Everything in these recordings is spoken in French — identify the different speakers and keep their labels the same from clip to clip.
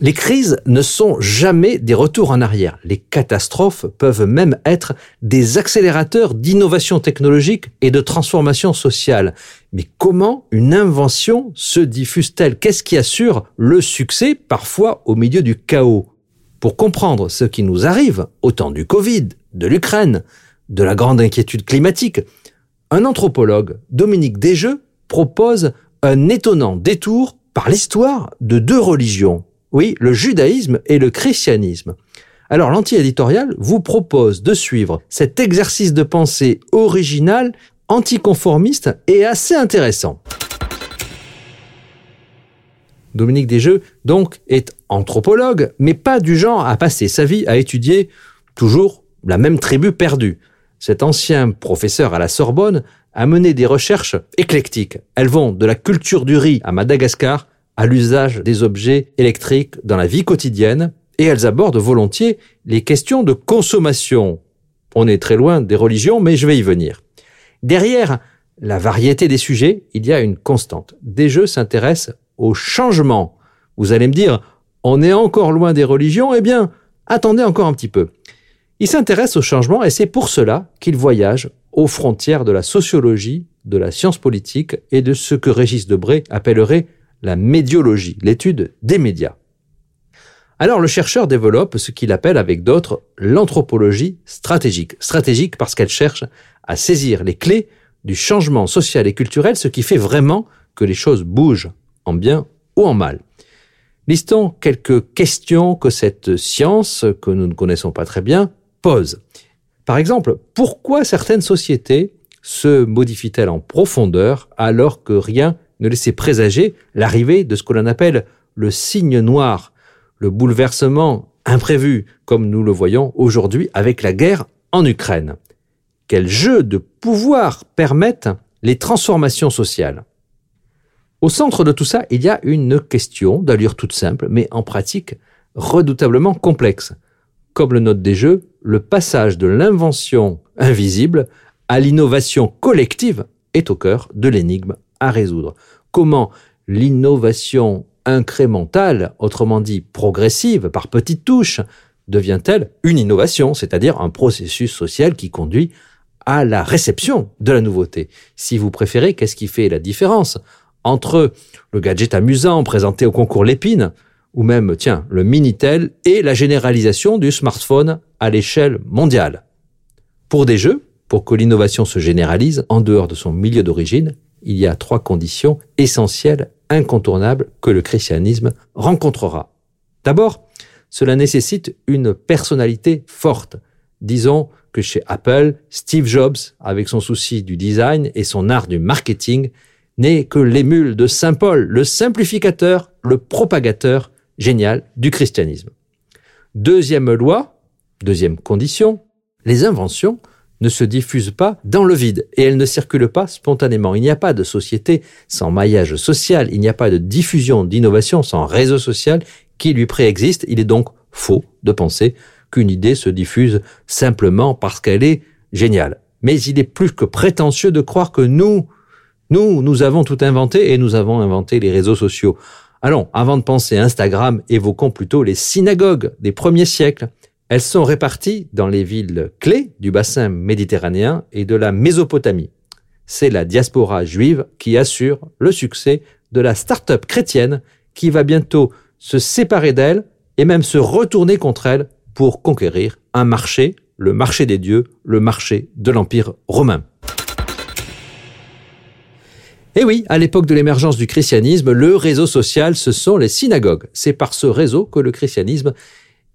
Speaker 1: Les crises ne sont jamais des retours en arrière. Les catastrophes peuvent même être des accélérateurs d'innovation technologique et de transformation sociale. Mais comment une invention se diffuse-t-elle? Qu'est-ce qui assure le succès parfois au milieu du chaos? Pour comprendre ce qui nous arrive au temps du Covid, de l'Ukraine, de la grande inquiétude climatique, un anthropologue, Dominique Desjeux, propose un étonnant détour par l'histoire de deux religions, oui, le judaïsme et le christianisme. Alors l'anti-éditorial vous propose de suivre cet exercice de pensée original, anticonformiste et assez intéressant. Dominique Desjeux, donc, est anthropologue, mais pas du genre à passer sa vie à étudier toujours la même tribu perdue. Cet ancien professeur à la Sorbonne a mené des recherches éclectiques. Elles vont de la culture du riz à Madagascar à l'usage des objets électriques dans la vie quotidienne et elles abordent volontiers les questions de consommation. On est très loin des religions, mais je vais y venir. Derrière la variété des sujets, il y a une constante. Des jeux s'intéressent au changement. Vous allez me dire, on est encore loin des religions, eh bien, attendez encore un petit peu. Ils s'intéressent au changement et c'est pour cela qu'ils voyagent aux frontières de la sociologie, de la science politique et de ce que Régis Debray appellerait la médiologie, l'étude des médias. Alors le chercheur développe ce qu'il appelle avec d'autres l'anthropologie stratégique. Stratégique parce qu'elle cherche à saisir les clés du changement social et culturel, ce qui fait vraiment que les choses bougent, en bien ou en mal. Listons quelques questions que cette science, que nous ne connaissons pas très bien, pose. Par exemple, pourquoi certaines sociétés se modifient-elles en profondeur alors que rien ne laissait présager l'arrivée de ce que l'on appelle le signe noir, le bouleversement imprévu, comme nous le voyons aujourd'hui avec la guerre en Ukraine. Quels jeux de pouvoir permettent les transformations sociales? Au centre de tout ça, il y a une question d'allure toute simple, mais en pratique redoutablement complexe. Comme le note des jeux, le passage de l'invention invisible à l'innovation collective est au cœur de l'énigme résoudre. Comment l'innovation incrémentale, autrement dit progressive, par petites touches, devient-elle une innovation, c'est-à-dire un processus social qui conduit à la réception de la nouveauté? Si vous préférez, qu'est-ce qui fait la différence entre le gadget amusant présenté au concours Lépine, ou même, tiens, le Minitel, et la généralisation du smartphone à l'échelle mondiale? Pour des jeux, pour que l'innovation se généralise en dehors de son milieu d'origine, il y a trois conditions essentielles, incontournables, que le christianisme rencontrera. D'abord, cela nécessite une personnalité forte. Disons que chez Apple, Steve Jobs, avec son souci du design et son art du marketing, n'est que l'émule de Saint Paul, le simplificateur, le propagateur génial du christianisme. Deuxième loi, deuxième condition, les inventions ne se diffuse pas dans le vide et elle ne circule pas spontanément. Il n'y a pas de société sans maillage social, il n'y a pas de diffusion d'innovation sans réseau social qui lui préexiste. Il est donc faux de penser qu'une idée se diffuse simplement parce qu'elle est géniale. Mais il est plus que prétentieux de croire que nous, nous, nous avons tout inventé et nous avons inventé les réseaux sociaux. Allons, avant de penser Instagram, évoquons plutôt les synagogues des premiers siècles. Elles sont réparties dans les villes clés du bassin méditerranéen et de la Mésopotamie. C'est la diaspora juive qui assure le succès de la start-up chrétienne qui va bientôt se séparer d'elle et même se retourner contre elle pour conquérir un marché, le marché des dieux, le marché de l'Empire romain. Et oui, à l'époque de l'émergence du christianisme, le réseau social, ce sont les synagogues. C'est par ce réseau que le christianisme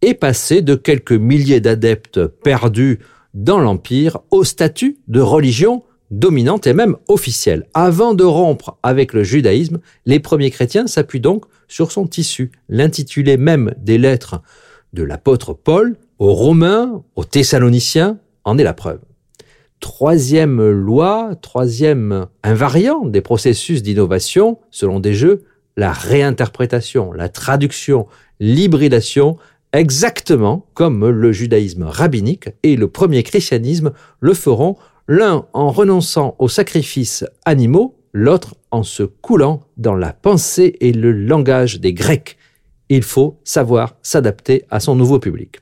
Speaker 1: est passé de quelques milliers d'adeptes perdus dans l'Empire au statut de religion dominante et même officielle. Avant de rompre avec le judaïsme, les premiers chrétiens s'appuient donc sur son tissu. L'intitulé même des lettres de l'apôtre Paul aux Romains, aux Thessaloniciens, en est la preuve. troisième loi, troisième invariant des processus d'innovation, selon des jeux, la réinterprétation, la traduction, l'hybridation, exactement comme le judaïsme rabbinique et le premier christianisme le feront, l'un en renonçant aux sacrifices animaux, l'autre en se coulant dans la pensée et le langage des Grecs. Il faut savoir s'adapter à son nouveau public.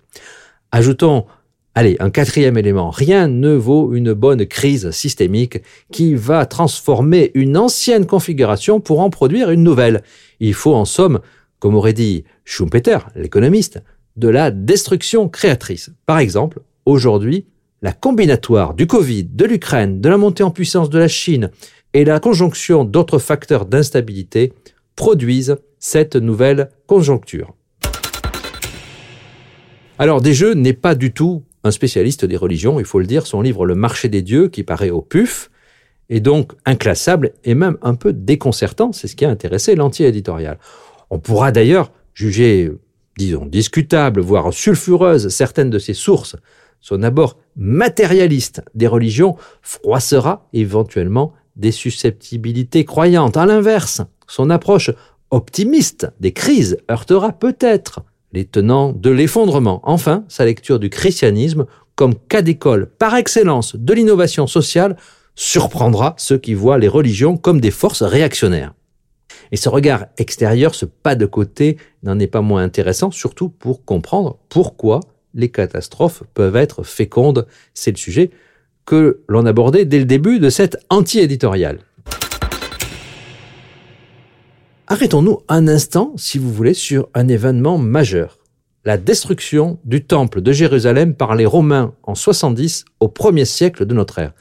Speaker 1: Ajoutons Allez, un quatrième élément. Rien ne vaut une bonne crise systémique qui va transformer une ancienne configuration pour en produire une nouvelle. Il faut en somme, comme aurait dit Schumpeter, l'économiste, de la destruction créatrice. Par exemple, aujourd'hui, la combinatoire du Covid, de l'Ukraine, de la montée en puissance de la Chine et la conjonction d'autres facteurs d'instabilité produisent cette nouvelle conjoncture. Alors, des jeux n'est pas du tout un spécialiste des religions, il faut le dire, son livre Le marché des dieux, qui paraît au PUF, est donc inclassable et même un peu déconcertant, c'est ce qui a intéressé l'anti-éditorial. On pourra d'ailleurs juger, disons, discutable, voire sulfureuse certaines de ses sources. Son abord matérialiste des religions froissera éventuellement des susceptibilités croyantes. À l'inverse, son approche optimiste des crises heurtera peut-être les tenants de l'effondrement. Enfin, sa lecture du christianisme comme cas d'école par excellence de l'innovation sociale surprendra ceux qui voient les religions comme des forces réactionnaires. Et ce regard extérieur, ce pas de côté, n'en est pas moins intéressant, surtout pour comprendre pourquoi les catastrophes peuvent être fécondes. C'est le sujet que l'on abordait dès le début de cette anti-éditoriale. Arrêtons-nous un instant, si vous voulez, sur un événement majeur. La destruction du temple de Jérusalem par les Romains en 70 au premier siècle de notre ère.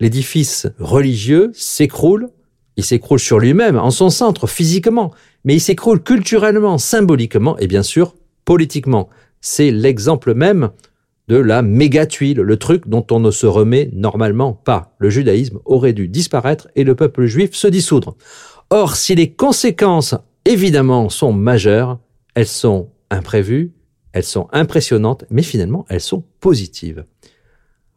Speaker 1: L'édifice religieux s'écroule, il s'écroule sur lui-même, en son centre, physiquement, mais il s'écroule culturellement, symboliquement et bien sûr politiquement. C'est l'exemple même de la méga-tuile, le truc dont on ne se remet normalement pas. Le judaïsme aurait dû disparaître et le peuple juif se dissoudre. Or, si les conséquences, évidemment, sont majeures, elles sont imprévues, elles sont impressionnantes, mais finalement, elles sont positives.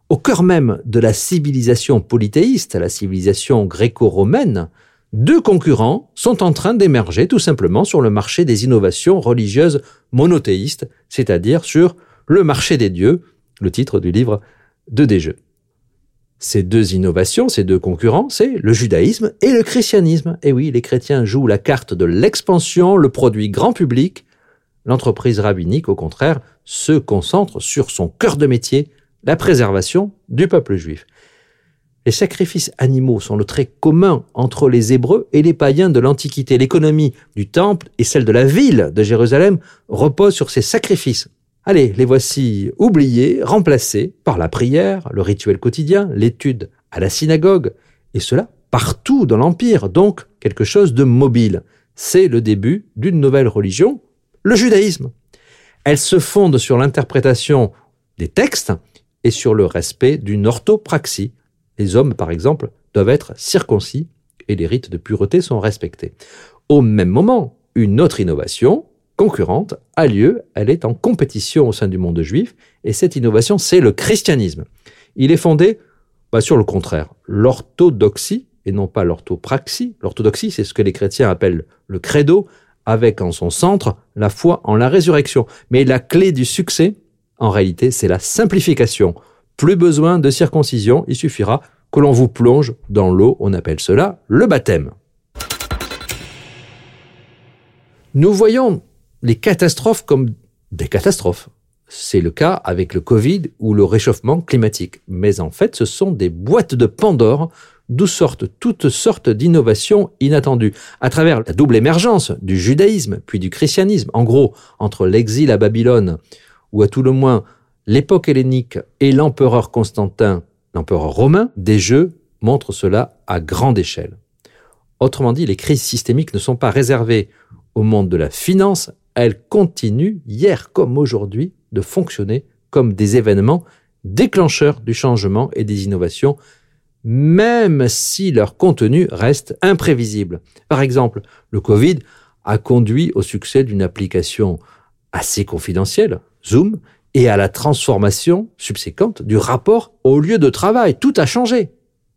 Speaker 1: Au cœur même de la civilisation polythéiste, la civilisation gréco-romaine, deux concurrents sont en train d'émerger tout simplement sur le marché des innovations religieuses monothéistes, c'est-à-dire sur le marché des dieux, le titre du livre de Desjeux. Ces deux innovations, ces deux concurrents, c'est le judaïsme et le christianisme. Et oui, les chrétiens jouent la carte de l'expansion, le produit grand public. L'entreprise rabbinique, au contraire, se concentre sur son cœur de métier, la préservation du peuple juif. Les sacrifices animaux sont le trait commun entre les Hébreux et les païens de l'Antiquité. L'économie du temple et celle de la ville de Jérusalem reposent sur ces sacrifices. Allez, les voici oubliés, remplacés par la prière, le rituel quotidien, l'étude à la synagogue, et cela partout dans l'Empire, donc quelque chose de mobile. C'est le début d'une nouvelle religion, le judaïsme. Elle se fonde sur l'interprétation des textes et sur le respect d'une orthopraxie. Les hommes, par exemple, doivent être circoncis et les rites de pureté sont respectés. Au même moment, une autre innovation, concurrente a lieu, elle est en compétition au sein du monde juif, et cette innovation, c'est le christianisme. Il est fondé bah, sur le contraire, l'orthodoxie, et non pas l'orthopraxie. L'orthodoxie, c'est ce que les chrétiens appellent le credo, avec en son centre la foi en la résurrection. Mais la clé du succès, en réalité, c'est la simplification. Plus besoin de circoncision, il suffira que l'on vous plonge dans l'eau, on appelle cela le baptême. Nous voyons les catastrophes comme des catastrophes. C'est le cas avec le Covid ou le réchauffement climatique. Mais en fait, ce sont des boîtes de Pandore d'où sortent toutes sortes d'innovations inattendues. À travers la double émergence du judaïsme puis du christianisme, en gros, entre l'exil à Babylone, ou à tout le moins l'époque hellénique et l'empereur Constantin, l'empereur romain, des jeux montrent cela à grande échelle. Autrement dit, les crises systémiques ne sont pas réservées au monde de la finance, elles continuent, hier comme aujourd'hui, de fonctionner comme des événements déclencheurs du changement et des innovations, même si leur contenu reste imprévisible. Par exemple, le Covid a conduit au succès d'une application assez confidentielle, Zoom, et à la transformation subséquente du rapport au lieu de travail. Tout a changé.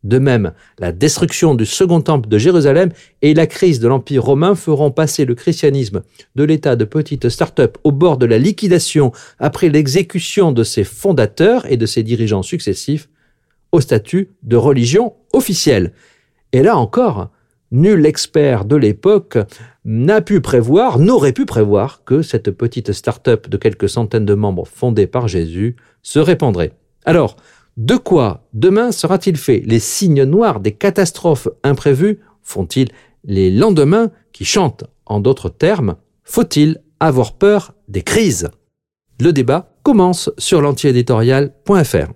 Speaker 1: De même, la destruction du second temple de Jérusalem et la crise de l'Empire romain feront passer le christianisme de l'état de petite start-up au bord de la liquidation après l'exécution de ses fondateurs et de ses dirigeants successifs au statut de religion officielle. Et là encore, nul expert de l'époque n'a pu prévoir, n'aurait pu prévoir que cette petite start-up de quelques centaines de membres fondée par Jésus se répandrait. Alors, de quoi demain sera-t-il fait? Les signes noirs des catastrophes imprévues font-ils les lendemains qui chantent? En d'autres termes, faut-il avoir peur des crises? Le débat commence sur l'antiéditorial.fr.